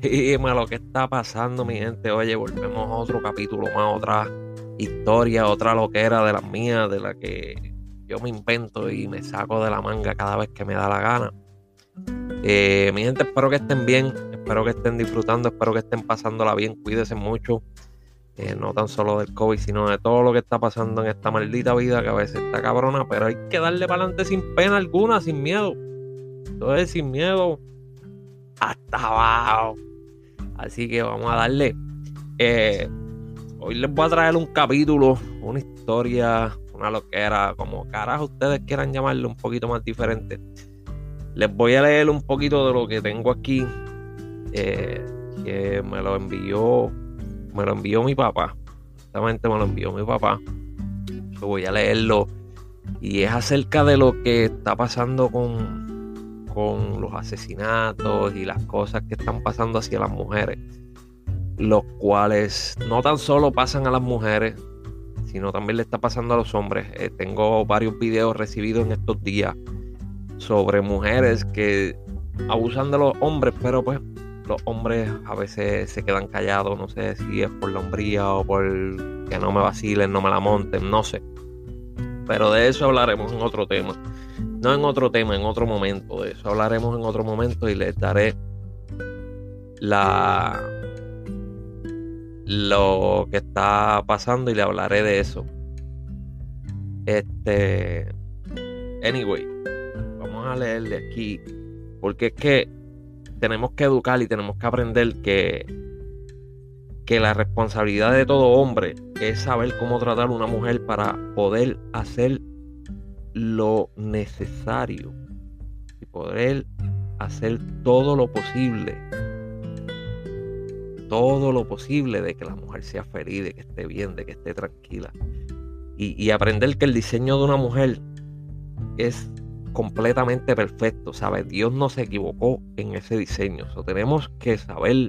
Dime lo que está pasando, mi gente. Oye, volvemos a otro capítulo más, otra historia, otra loquera de las mías, de la que yo me invento y me saco de la manga cada vez que me da la gana. Eh, mi gente, espero que estén bien, espero que estén disfrutando, espero que estén pasándola bien, cuídense mucho. Eh, no tan solo del COVID, sino de todo lo que está pasando en esta maldita vida que a veces está cabrona, pero hay que darle para adelante sin pena alguna, sin miedo. Entonces, sin miedo, hasta abajo. Así que vamos a darle. Eh, hoy les voy a traer un capítulo, una historia, una loquera, como carajo ustedes quieran llamarlo, un poquito más diferente. Les voy a leer un poquito de lo que tengo aquí, eh, que me lo envió, me lo envió mi papá. Exactamente me lo envió mi papá. Yo voy a leerlo y es acerca de lo que está pasando con con los asesinatos y las cosas que están pasando hacia las mujeres, los cuales no tan solo pasan a las mujeres, sino también le está pasando a los hombres. Eh, tengo varios videos recibidos en estos días sobre mujeres que abusan de los hombres, pero pues los hombres a veces se quedan callados, no sé si es por la hombría o por que no me vacilen, no me la monten, no sé. Pero de eso hablaremos en otro tema no en otro tema, en otro momento. De eso hablaremos en otro momento y les daré la lo que está pasando y le hablaré de eso. Este anyway, vamos a leerle aquí porque es que tenemos que educar y tenemos que aprender que que la responsabilidad de todo hombre es saber cómo tratar a una mujer para poder hacer lo necesario y poder hacer todo lo posible, todo lo posible de que la mujer sea feliz, de que esté bien, de que esté tranquila. Y, aprender que el diseño de una mujer es completamente perfecto, ¿sabes? Dios no se equivocó en ese diseño. tenemos que saber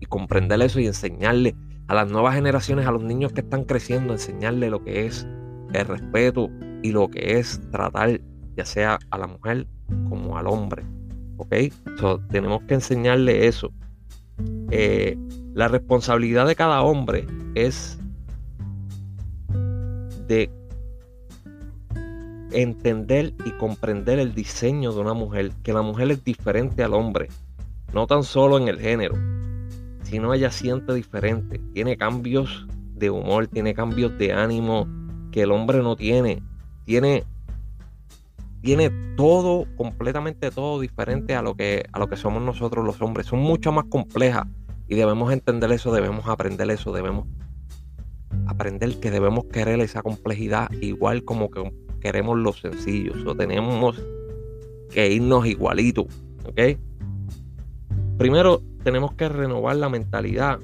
y comprender eso y enseñarle a las nuevas generaciones, a los niños que están creciendo, enseñarle lo que es el respeto, y lo que es tratar ya sea a la mujer como al hombre. ¿Ok? tenemos que enseñarle eso. Eh, la responsabilidad de cada hombre es de entender y comprender el diseño de una mujer, que la mujer es diferente al hombre, no tan solo en el género, sino ella siente diferente, tiene cambios de humor, tiene cambios de ánimo que el hombre no tiene, tiene, tiene todo, completamente todo diferente a lo, que, a lo que somos nosotros los hombres. Son mucho más complejas y debemos entender eso, debemos aprender eso, debemos aprender que debemos querer esa complejidad igual como que queremos los sencillos o tenemos que irnos igualitos, ¿ok? Primero tenemos que renovar la mentalidad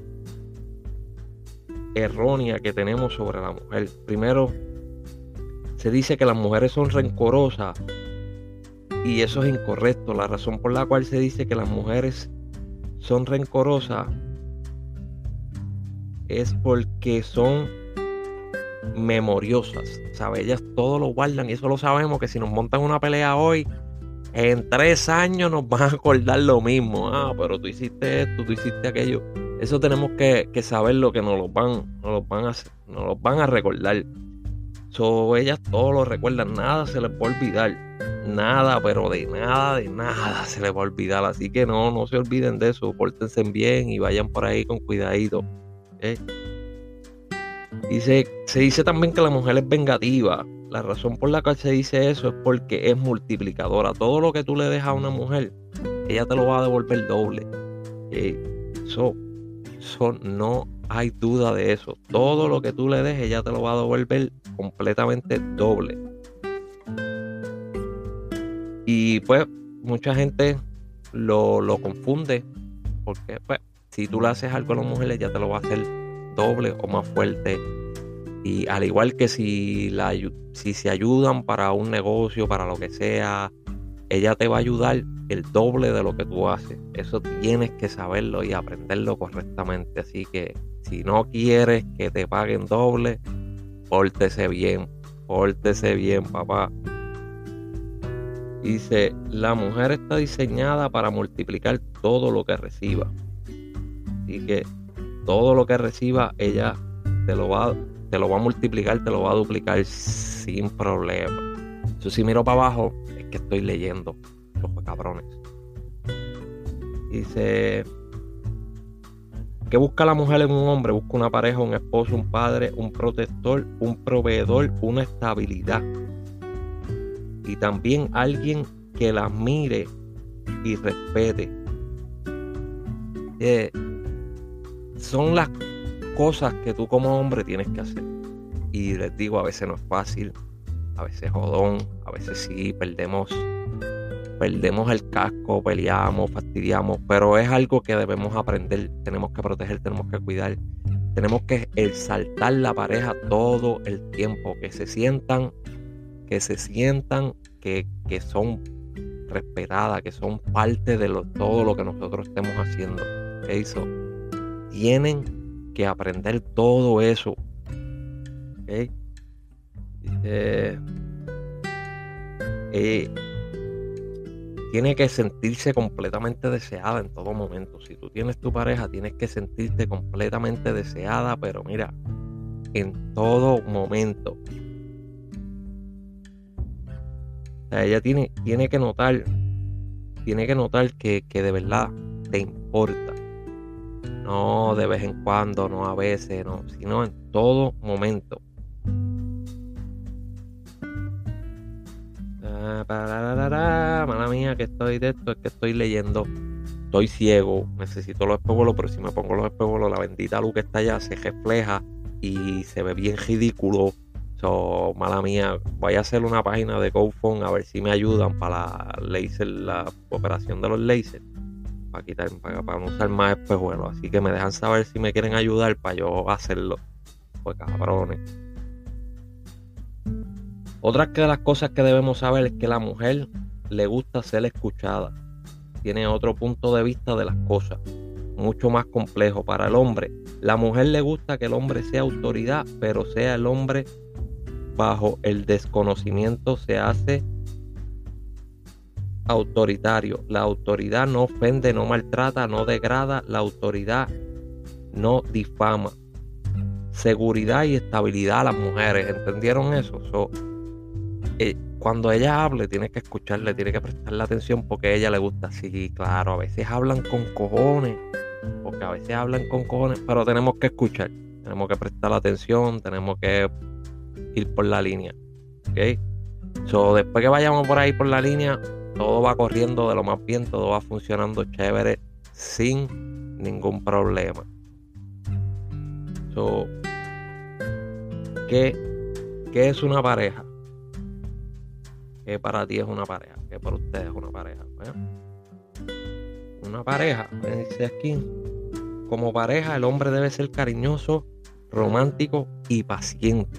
errónea que tenemos sobre la mujer. Primero se dice que las mujeres son rencorosas y eso es incorrecto. La razón por la cual se dice que las mujeres son rencorosas es porque son memoriosas. ¿Sabes? Ellas todo lo guardan y eso lo sabemos que si nos montan una pelea hoy, en tres años nos van a acordar lo mismo. Ah, pero tú hiciste esto, tú hiciste aquello. Eso tenemos que, saber lo que nos lo van, van a, nos van a recordar. So, ellas todo lo recuerdan, nada se les va a olvidar. Nada, pero de nada, de nada se les va a olvidar. Así que no, no se olviden de eso. Pórtense bien y vayan por ahí con cuidadito. Dice, se dice también que la mujer es vengativa. La razón por la cual se dice eso es porque es multiplicadora. Todo lo que tú le dejas a una mujer, ella te lo va a devolver doble. Eso, no hay duda de eso. Todo lo que tú le dejes, ella te lo va a devolver completamente doble. Y pues mucha gente lo, confunde porque pues si tú le haces algo a las mujeres ya te lo va a hacer doble o más fuerte. Y al igual que si, la, si se ayudan para un negocio, para lo que sea, ella te va a ayudar el doble de lo que tú haces. Eso tienes que saberlo y aprenderlo correctamente. Así que si no quieres que te paguen doble, pórtese bien, pórtese bien, papá. Dice, la mujer está diseñada para multiplicar todo lo que reciba. Así que todo lo que reciba, ella te lo va, te lo va a multiplicar, te lo va a duplicar sin problema. Yo si miro para abajo, que estoy leyendo. Los cabrones. Dice. ¿Qué busca la mujer en un hombre? Busca una pareja, un esposo, un padre, un protector, un proveedor, una estabilidad. Y también alguien que la mire y respete. Eh, son las cosas que tú como hombre tienes que hacer. Y les digo, a veces no es fácil, a veces jodón, a veces sí, perdemos, perdemos el casco, peleamos, fastidiamos, pero es algo que debemos aprender, tenemos que proteger, tenemos que cuidar, tenemos que exaltar la pareja todo el tiempo, que se sientan, que se sientan que, que son respetadas, que son parte de todo lo que nosotros estemos haciendo. ¿Qué hizo? Tienen que aprender todo eso. ¿Okay? Tiene que sentirse completamente deseada en todo momento. Si tú tienes tu pareja, tienes que sentirte completamente deseada, pero mira, en todo momento. ella tiene, tiene que notar, tiene que notar que, que de verdad te importa. No de vez en cuando, no a veces, no, sino en todo momento. Mala mía, que estoy de esto, es que estoy leyendo. Estoy ciego, necesito los espejuelos, pero si me pongo los espejuelos, la bendita luz que está allá se refleja y se ve bien ridículo. So, mala mía, voy a hacer una página de GoFund a ver si me ayudan para la laser, la operación de los lasers. Para quitar, para, para no usar más espejuelos. Así que me dejan saber si me quieren ayudar para yo hacerlo. Pues cabrones. Otra de las cosas que debemos saber es que la mujer le gusta ser escuchada. Tiene otro punto de vista de las cosas, mucho más complejo. Para el hombre, la mujer le gusta que el hombre sea autoridad, pero sea el hombre bajo el desconocimiento se hace autoritario. La autoridad no ofende, no maltrata, no degrada. La autoridad no difama. Seguridad y estabilidad a las mujeres. ¿Entendieron eso? Cuando ella hable, tienes que escucharle, tienes que prestarle atención porque a ella le gusta. Sí, claro, a veces hablan con cojones, porque a veces hablan con cojones, pero tenemos que escuchar, tenemos que prestar atención, tenemos que ir por la línea. ¿Ok? So, después que vayamos por ahí por la línea, todo va corriendo de lo más bien, todo va funcionando chévere, sin ningún problema. So, ¿qué, ¿Qué es una pareja? Que para ti es una pareja, que para ustedes es una pareja. Una pareja, dice aquí, como pareja el hombre debe ser cariñoso, romántico y paciente.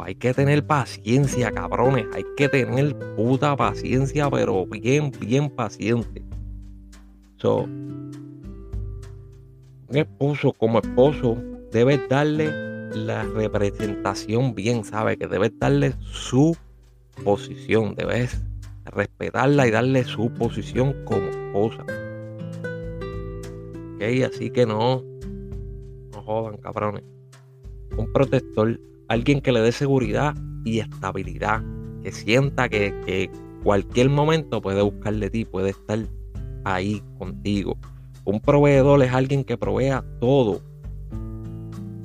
hay que tener paciencia, cabrones. Hay que tener puta paciencia, pero bien, bien paciente. So, un esposo como esposo debe darle la representación bien, sabe que debe darle su posición, debes respetarla y darle su posición como esposa. Ok, así que no, no jodan, cabrones. Un protector, alguien que le dé seguridad y estabilidad, que sienta que, que cualquier momento puede buscar de ti, puede estar ahí contigo. Un proveedor es alguien que provea todo.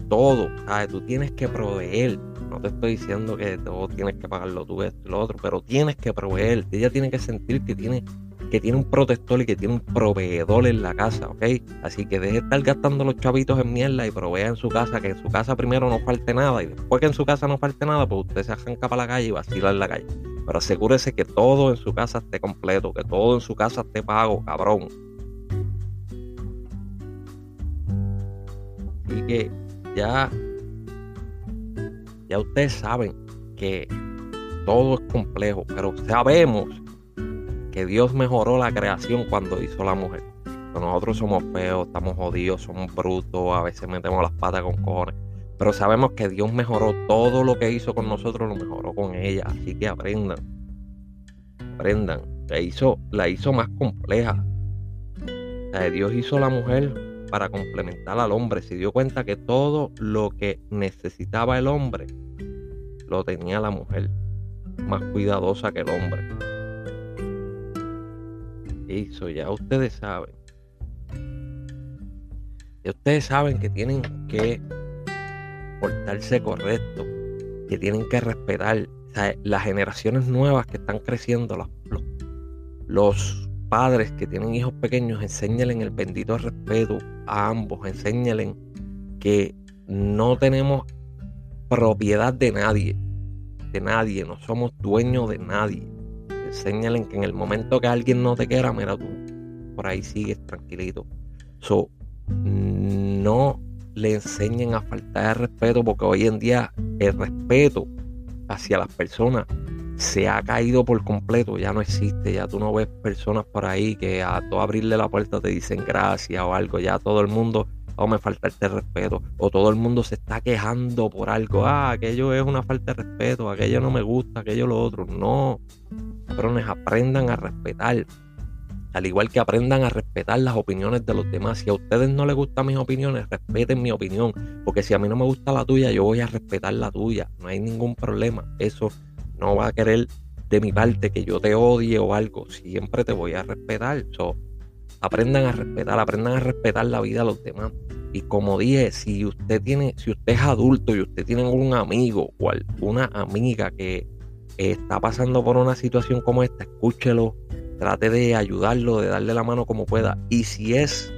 Todo. ¿sabes? Tú tienes que proveer te estoy diciendo que todo tienes que pagarlo tú, esto y lo otro, pero tienes que proveer. Ella tiene que sentir que tiene, que tiene un protector y que tiene un proveedor en la casa, ¿ok? Así que deje de estar gastando los chavitos en mierda y provea en su casa, que en su casa primero no falte nada y después que en su casa no falte nada, pues usted se arranca para la calle y vacila en la calle. Pero asegúrese que todo en su casa esté completo, que todo en su casa esté pago, cabrón. Y que ya ya ustedes saben que todo es complejo, pero sabemos que Dios mejoró la creación cuando hizo la mujer. Nosotros somos feos, estamos jodidos, somos brutos, a veces metemos las patas con cojones. Pero sabemos que Dios mejoró todo lo que hizo con nosotros, lo mejoró con ella. Así que aprendan. Aprendan. La hizo, la hizo más compleja. Dios hizo la mujer para complementar al hombre. Se dio cuenta que todo lo que necesitaba el hombre lo tenía la mujer, más cuidadosa que el hombre. Eso ya ustedes saben. Y ustedes saben que tienen que portarse correcto, que tienen que respetar. las generaciones nuevas que están creciendo, los, padres que tienen hijos pequeños, enséñalen el bendito respeto a ambos, enséñalen que no tenemos propiedad de nadie, de nadie, no somos dueños de nadie. Enséñalen que en el momento que alguien no te quiera, mira tú, por ahí sigues tranquilito. So, no le enseñen a faltar de respeto porque hoy en día el respeto hacia las personas se ha caído por completo, ya no existe, ya tú no ves personas por ahí que a todo abrirle la puerta te dicen gracias o algo, ya todo el mundo, o oh, me falta este respeto, o todo el mundo se está quejando por algo, ah, aquello es una falta de respeto, aquello no me gusta, aquello lo otro, no, cabrones, aprendan a respetar, al igual que aprendan a respetar las opiniones de los demás. Si a ustedes no les gustan mis opiniones, respeten mi opinión. Porque si a mí no me gusta la tuya, yo voy a respetar la tuya. No hay ningún problema. Eso no va a querer de mi parte que yo te odie o algo. Siempre te voy a respetar. So, aprendan a respetar, aprendan a respetar la vida de los demás. Y como dije, si usted tiene, si usted es adulto y usted tiene un amigo o alguna amiga que está pasando por una situación como esta, escúchelo, trate de ayudarlo, de darle la mano como pueda. Y si es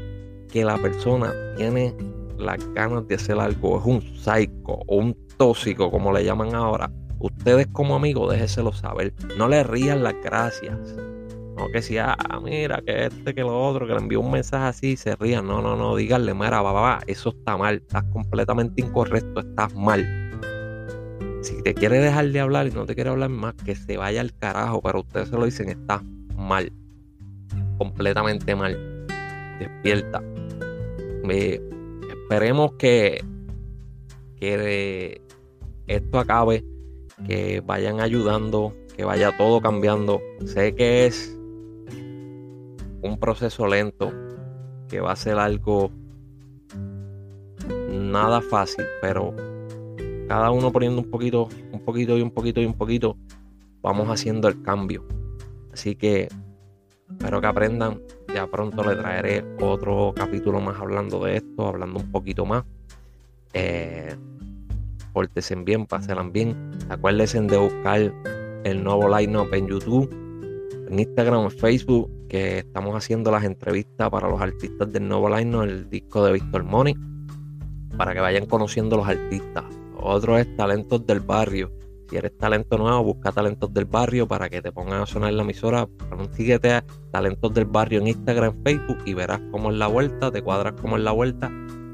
que la persona tiene las ganas de hacer algo, es un psycho o un tóxico, como le llaman ahora, ustedes como amigos déjeselo saber. No le rían las gracias. No que si, ah, mira, que este, que lo otro, que le envió un mensaje así y se rían. No, no, no, díganle, mira, va, eso está mal, estás completamente incorrecto, estás mal. Si te quiere dejar de hablar y no te quiere hablar más, que se vaya al carajo, pero ustedes se lo dicen, estás mal. Completamente mal. Despierta. esperemos que, que esto acabe, que vayan ayudando, que vaya todo cambiando. Sé que es un proceso lento, que va a ser algo nada fácil, pero cada uno poniendo un poquito, un poquito y un poquito y un poquito, vamos haciendo el cambio. Así que espero que aprendan. Ya pronto le traeré otro capítulo más hablando de esto, hablando un poquito más. Eh, pórtense bien, pásenla bien. Acuérdense de buscar el nuevo line-up en YouTube, en Instagram, en Facebook, que estamos haciendo las entrevistas para los artistas del nuevo line-up, el disco de Víctor Money, para que vayan conociendo los artistas. Otro es Talentos del Barrio si eres talento nuevo, busca talentos del barrio para que te pongan a sonar la emisora. Síguete a talentos del barrio en Instagram, Facebook y verás cómo es la vuelta, te cuadras cómo es la vuelta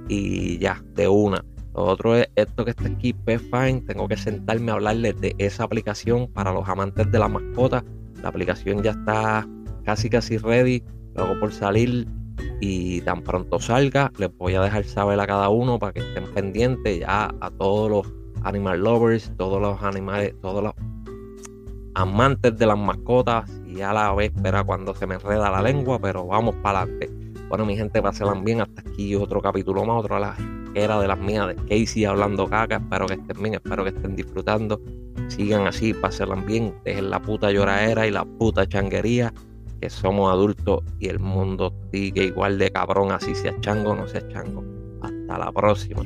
y ya, de una. Lo otro es esto que está aquí, Fine. Tengo que sentarme a hablarles de esa aplicación para los amantes de la mascota. La aplicación ya está casi casi ready, luego por salir y tan pronto salga, les voy a dejar saber a cada uno para que estén pendientes ya a todos los animal lovers, todos los animales, todos los amantes de las mascotas y a la vez espera cuando se me enreda la lengua, pero vamos para adelante. Bueno, mi gente, pasen bien. Hasta aquí otro capítulo más, otra era de las mías de Casey hablando caca. Espero que estén bien, espero que estén disfrutando. Sigan así, pasen bien. Dejen la puta lloradera y la puta changuería. Que somos adultos y el mundo sigue igual de cabrón, así sea chango no sea chango. Hasta la próxima.